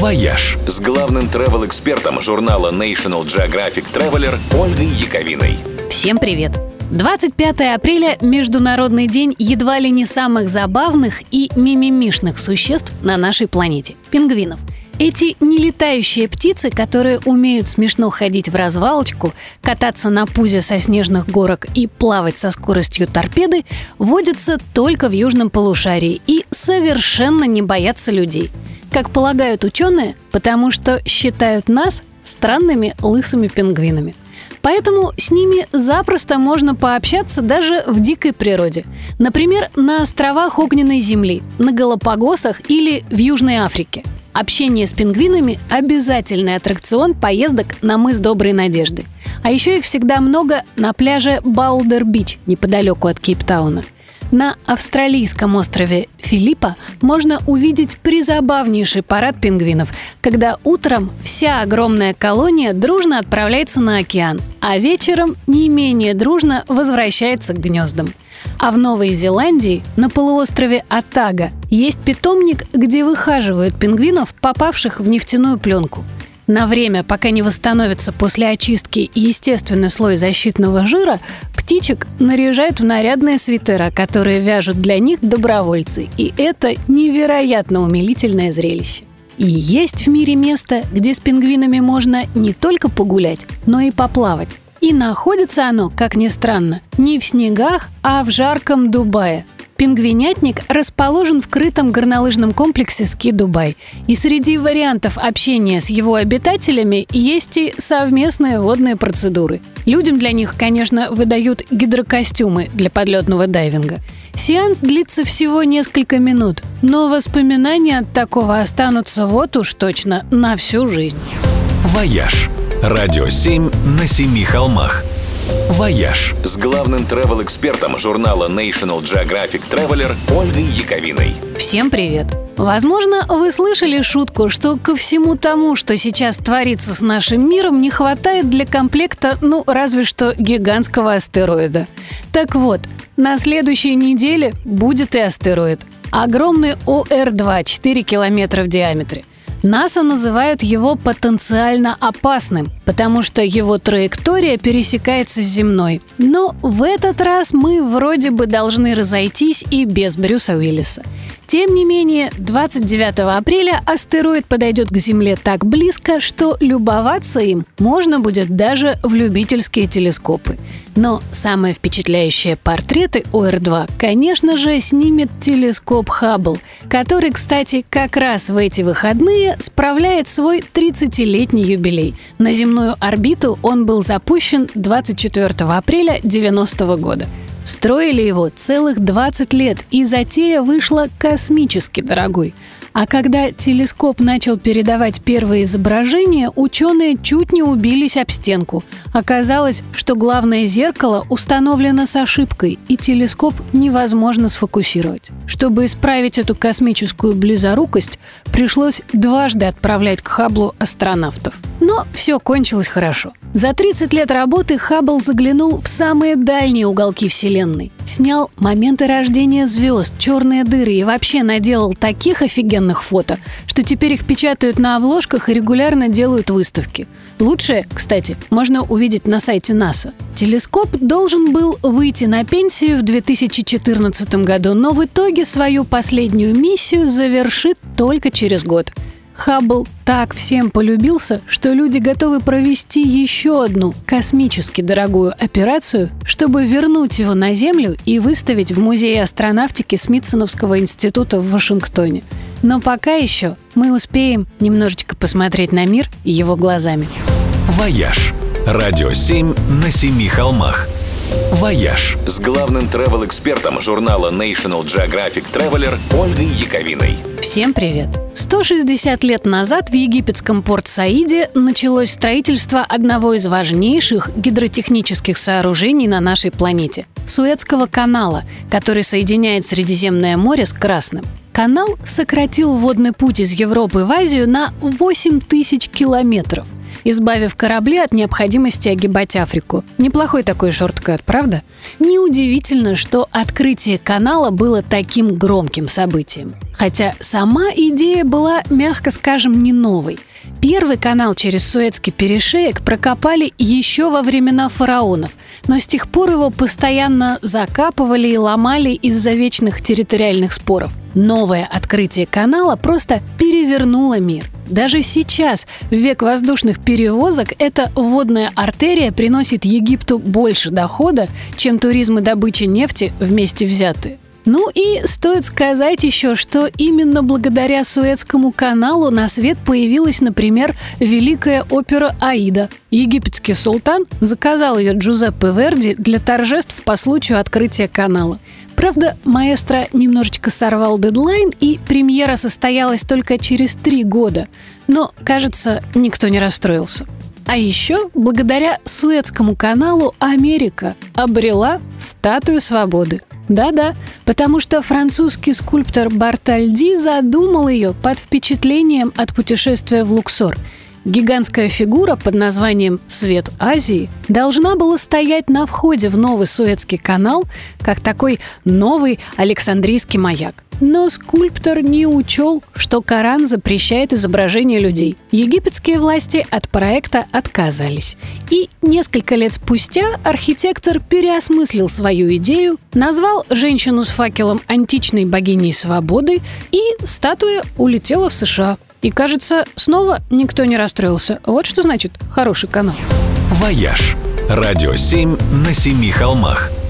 «Вояж» с главным travel-экспертом журнала National Geographic Traveler Ольгой Яковиной. Всем привет! 25 апреля – Международный день едва ли не самых забавных и мимимишных существ на нашей планете – пингвинов. Эти нелетающие птицы, которые умеют смешно ходить в развалочку, кататься на пузе со снежных горок и плавать со скоростью торпеды, водятся только в южном полушарии и совершенно не боятся людей – как полагают ученые, потому что считают нас странными лысыми пингвинами. Поэтому с ними запросто можно пообщаться даже в дикой природе. Например, на островах Огненной Земли, на Галапагосах или в Южной Африке. Общение с пингвинами – обязательный аттракцион поездок на мыс Доброй Надежды. А еще их всегда много на пляже Баулдер-Бич неподалеку от Кейптауна – на австралийском острове Филиппа можно увидеть призабавнейший парад пингвинов, когда утром вся огромная колония дружно отправляется на океан, а вечером не менее дружно возвращается к гнездам. А в Новой Зеландии, на полуострове Атага, есть питомник, где выхаживают пингвинов, попавших в нефтяную пленку – на время, пока не восстановится после очистки естественный слой защитного жира, птичек наряжают в нарядные свитера, которые вяжут для них добровольцы. И это невероятно умилительное зрелище. И есть в мире место, где с пингвинами можно не только погулять, но и поплавать. И находится оно, как ни странно, не в снегах, а в жарком Дубае, Пингвинятник расположен в крытом горнолыжном комплексе «Ски Дубай». И среди вариантов общения с его обитателями есть и совместные водные процедуры. Людям для них, конечно, выдают гидрокостюмы для подлетного дайвинга. Сеанс длится всего несколько минут, но воспоминания от такого останутся вот уж точно на всю жизнь. «Вояж» – радио 7 на семи холмах – «Вояж» с главным travel-экспертом журнала National Geographic Traveler Ольгой Яковиной. Всем привет! Возможно, вы слышали шутку, что ко всему тому, что сейчас творится с нашим миром, не хватает для комплекта, ну, разве что гигантского астероида. Так вот, на следующей неделе будет и астероид. Огромный ОР-2, 4 километра в диаметре. НАСА называет его потенциально опасным, потому что его траектория пересекается с земной. Но в этот раз мы вроде бы должны разойтись и без Брюса Уиллиса. Тем не менее, 29 апреля астероид подойдет к Земле так близко, что любоваться им можно будет даже в любительские телескопы. Но самые впечатляющие портреты ОР-2, конечно же, снимет телескоп Хаббл, который, кстати, как раз в эти выходные справляет свой 30-летний юбилей. На земную орбиту он был запущен 24 апреля 90 года. Строили его целых 20 лет, и затея вышла космически дорогой. А когда телескоп начал передавать первые изображения, ученые чуть не убились об стенку. Оказалось, что главное зеркало установлено с ошибкой, и телескоп невозможно сфокусировать. Чтобы исправить эту космическую близорукость, пришлось дважды отправлять к Хаблу астронавтов. Но все кончилось хорошо. За 30 лет работы Хаббл заглянул в самые дальние уголки Вселенной. Снял моменты рождения звезд, черные дыры и вообще наделал таких офигенных фото, что теперь их печатают на обложках и регулярно делают выставки. Лучшее, кстати, можно увидеть на сайте НАСА. Телескоп должен был выйти на пенсию в 2014 году, но в итоге свою последнюю миссию завершит только через год – Хаббл так всем полюбился, что люди готовы провести еще одну космически дорогую операцию, чтобы вернуть его на Землю и выставить в Музее астронавтики Смитсоновского института в Вашингтоне. Но пока еще мы успеем немножечко посмотреть на мир его глазами. «Вояж» – радио 7 на семи холмах – «Вояж» с главным travel-экспертом журнала National Geographic Traveler Ольгой Яковиной. Всем привет! 160 лет назад в египетском Порт-Саиде началось строительство одного из важнейших гидротехнических сооружений на нашей планете – Суэцкого канала, который соединяет Средиземное море с Красным. Канал сократил водный путь из Европы в Азию на 8 тысяч километров – избавив корабли от необходимости огибать Африку. Неплохой такой шорткат, правда? Неудивительно, что открытие канала было таким громким событием. Хотя сама идея была, мягко скажем, не новой. Первый канал через Суэцкий перешеек прокопали еще во времена фараонов, но с тех пор его постоянно закапывали и ломали из-за вечных территориальных споров. Новое открытие канала просто перевернуло мир. Даже сейчас, в век воздушных перевозок, эта водная артерия приносит Египту больше дохода, чем туризм и добыча нефти вместе взятые. Ну и стоит сказать еще, что именно благодаря Суэцкому каналу на свет появилась, например, великая опера «Аида». Египетский султан заказал ее Джузеппе Верди для торжеств по случаю открытия канала. Правда, маэстро немножечко сорвал дедлайн, и премьера состоялась только через три года. Но, кажется, никто не расстроился. А еще благодаря Суэцкому каналу Америка обрела статую свободы. Да-да, потому что французский скульптор Бартальди задумал ее под впечатлением от путешествия в Луксор – Гигантская фигура под названием «Свет Азии» должна была стоять на входе в новый Суэцкий канал, как такой новый Александрийский маяк. Но скульптор не учел, что Коран запрещает изображение людей. Египетские власти от проекта отказались. И несколько лет спустя архитектор переосмыслил свою идею, назвал женщину с факелом античной богиней свободы, и статуя улетела в США. И кажется, снова никто не расстроился. Вот что значит хороший канал. «Вояж» – радио 7 на семи холмах –